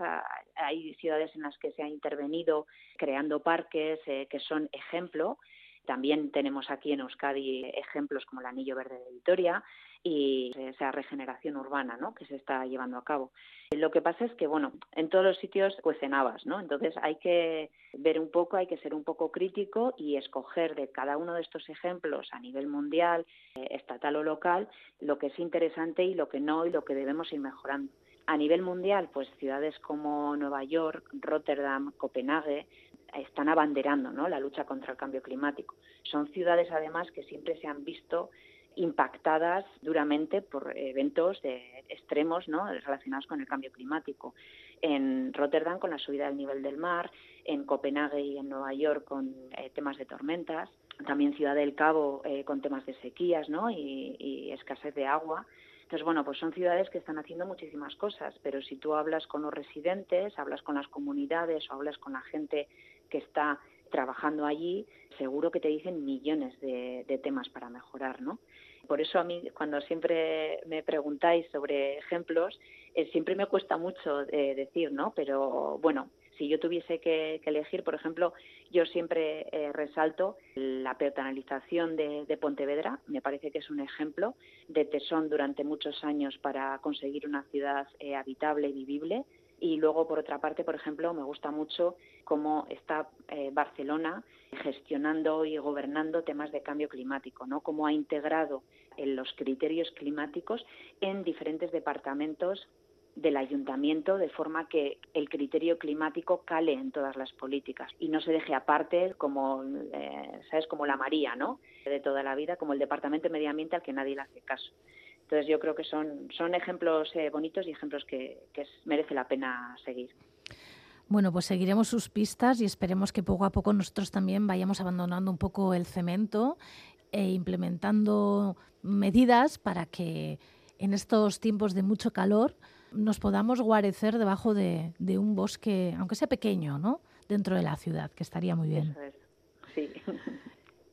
hay ciudades en las que se ha intervenido creando parques que son ejemplo. También tenemos aquí en Euskadi ejemplos como el Anillo Verde de Vitoria, y esa regeneración urbana ¿no? que se está llevando a cabo. Lo que pasa es que, bueno, en todos los sitios cuecen habas, ¿no? Entonces hay que ver un poco, hay que ser un poco crítico y escoger de cada uno de estos ejemplos a nivel mundial, eh, estatal o local, lo que es interesante y lo que no y lo que debemos ir mejorando. A nivel mundial, pues ciudades como Nueva York, Rotterdam, Copenhague están abanderando ¿no? la lucha contra el cambio climático. Son ciudades, además, que siempre se han visto impactadas duramente por eventos de extremos ¿no? relacionados con el cambio climático. En Rotterdam con la subida del nivel del mar, en Copenhague y en Nueva York con eh, temas de tormentas, también Ciudad del Cabo eh, con temas de sequías ¿no? y, y escasez de agua. Entonces, bueno, pues son ciudades que están haciendo muchísimas cosas, pero si tú hablas con los residentes, hablas con las comunidades o hablas con la gente que está trabajando allí, seguro que te dicen millones de, temas para mejorar, ¿no? Por eso a mí, cuando siempre me preguntáis sobre ejemplos, eh, siempre me cuesta mucho eh, decir, ¿no? Pero bueno, si yo tuviese que, elegir, por ejemplo, yo siempre eh, resalto la peatonalización de, de, Pontevedra, me parece que es un ejemplo de tesón durante muchos años para conseguir una ciudad habitable y vivible, y luego, por otra parte, por ejemplo, me gusta mucho cómo está eh, Barcelona gestionando y gobernando temas de cambio climático, ¿no? Cómo ha integrado en los criterios climáticos en diferentes departamentos del ayuntamiento de forma que el criterio climático cale en todas las políticas y no se deje aparte como eh, sabes como la María no de toda la vida como el departamento de medio ambiente al que nadie le hace caso entonces yo creo que son, son ejemplos eh, bonitos y ejemplos que, merece la pena seguir. Bueno, pues seguiremos sus pistas y esperemos que poco a poco nosotros también vayamos abandonando un poco el cemento e implementando medidas para que en estos tiempos de mucho calor nos podamos guarecer debajo de, un bosque, aunque sea pequeño, ¿no? Dentro de la ciudad, que estaría muy bien. Eso es. Sí.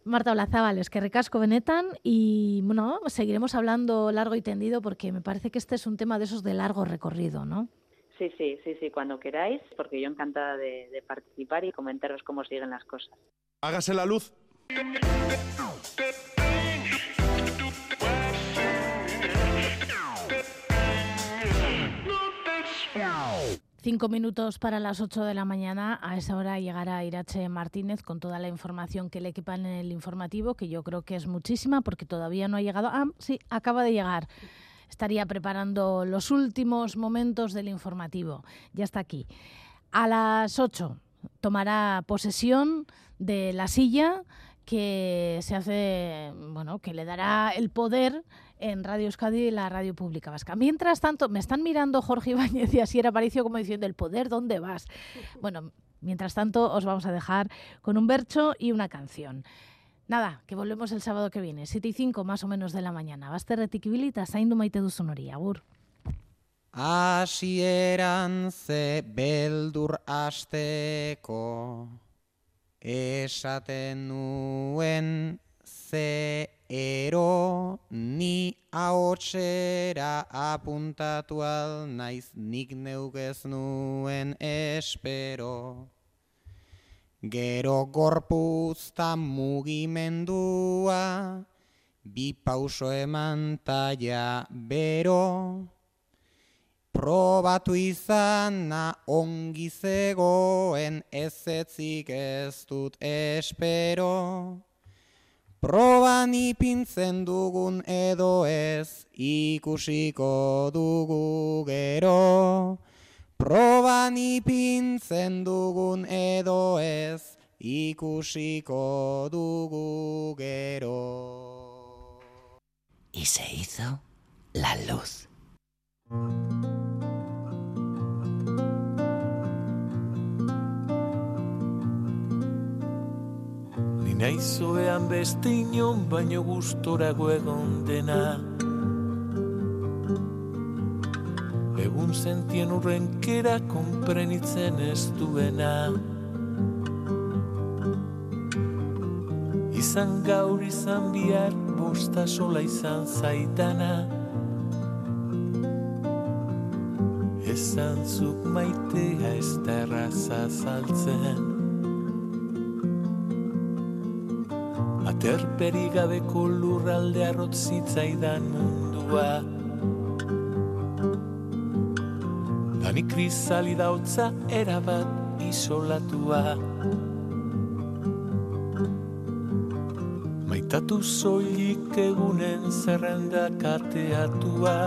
Marta Olazábal, es que recasco Benetan y bueno, seguiremos hablando largo y tendido porque me parece que este es un tema de esos de largo recorrido, ¿no? Sí, sí, sí, sí, cuando queráis, porque yo encantada de, de participar y comentaros cómo siguen las cosas. Hágase la luz. Cinco minutos para las ocho de la mañana. A esa hora llegará Irache Martínez con toda la información que le equipan en el informativo, que yo creo que es muchísima porque todavía no ha llegado. Ah, sí, acaba de llegar. Estaría preparando los últimos momentos del informativo. Ya está aquí. A las ocho tomará posesión de la silla que se hace, bueno, que le dará el poder en Radio Euskadi y la radio pública vasca. Mientras tanto, me están mirando Jorge Ibáñez y Asier Aparicio como diciendo, el poder, ¿dónde vas? Bueno, mientras tanto, os vamos a dejar con un bercho y una canción. Nada, que volvemos el sábado que viene, 7 y 5 más o menos de la mañana. Basterretik ibilita, zaindu maite duzun hori, agur. Hasieran ze beldur asteko esaten nuen ze ero ni ahotsera apuntatu al naiz nik neugez nuen espero. Gero gorpuzta mugimendua, bi pauso eman taia bero, Probatu izana ongi zegoen ezetzik ez dut espero. Proban ipintzen dugun edo ez ikusiko dugu gero. Proban ipintzen dugun edo ez ikusiko dugu gero. Y se hizo la luz. Naizoean beste inon baino gustorago egon dena. Egun sentien urrenkera konprenitzen ez duena. Izan gaur izan bihar bosta sola izan zaitana. Esan zuk maitea ez da erraza saltzen Aterperi gabeko lurralde arrotzitzaidan mundua Dani krizali dautza erabat isolatua. Maitatu soilik egunen zerrenda kateatua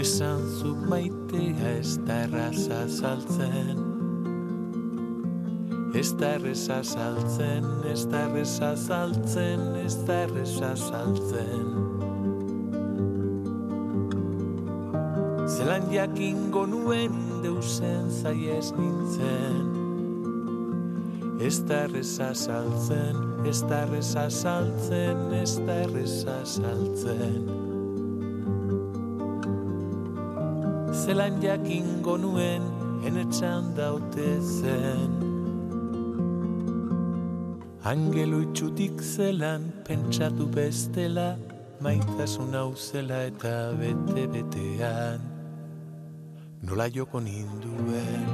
Esan zuk maitea ez da erraza saltzen Ez da erreza saltzen, ez da erreza saltzen, ez da erreza saltzen. Zelan jakingo nuen deusen zaiez nintzen. Ez da erreza saltzen, ez da erreza saltzen, ez da erreza saltzen. Zelan jakingo nuen enetxan daute zen. Angelo itxutik zelan pentsatu bestela Maitasun hau zela eta bete-betean Nola joko ninduen?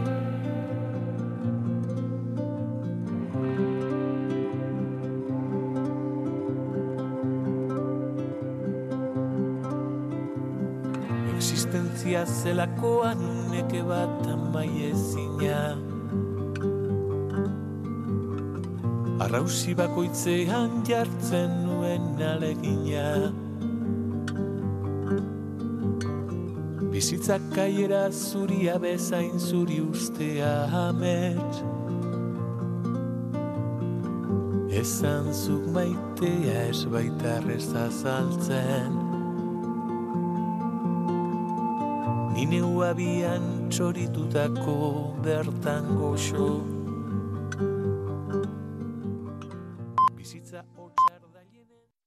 Existentzia zelakoan neke bat amaiezina Arrausi bakoitzean jartzen nuen alegina. Bizitzak kaiera zuria bezain zuri ustea amets Esan zuk maitea ez baita reza saltzen Nine uabian txoritutako bertan goxo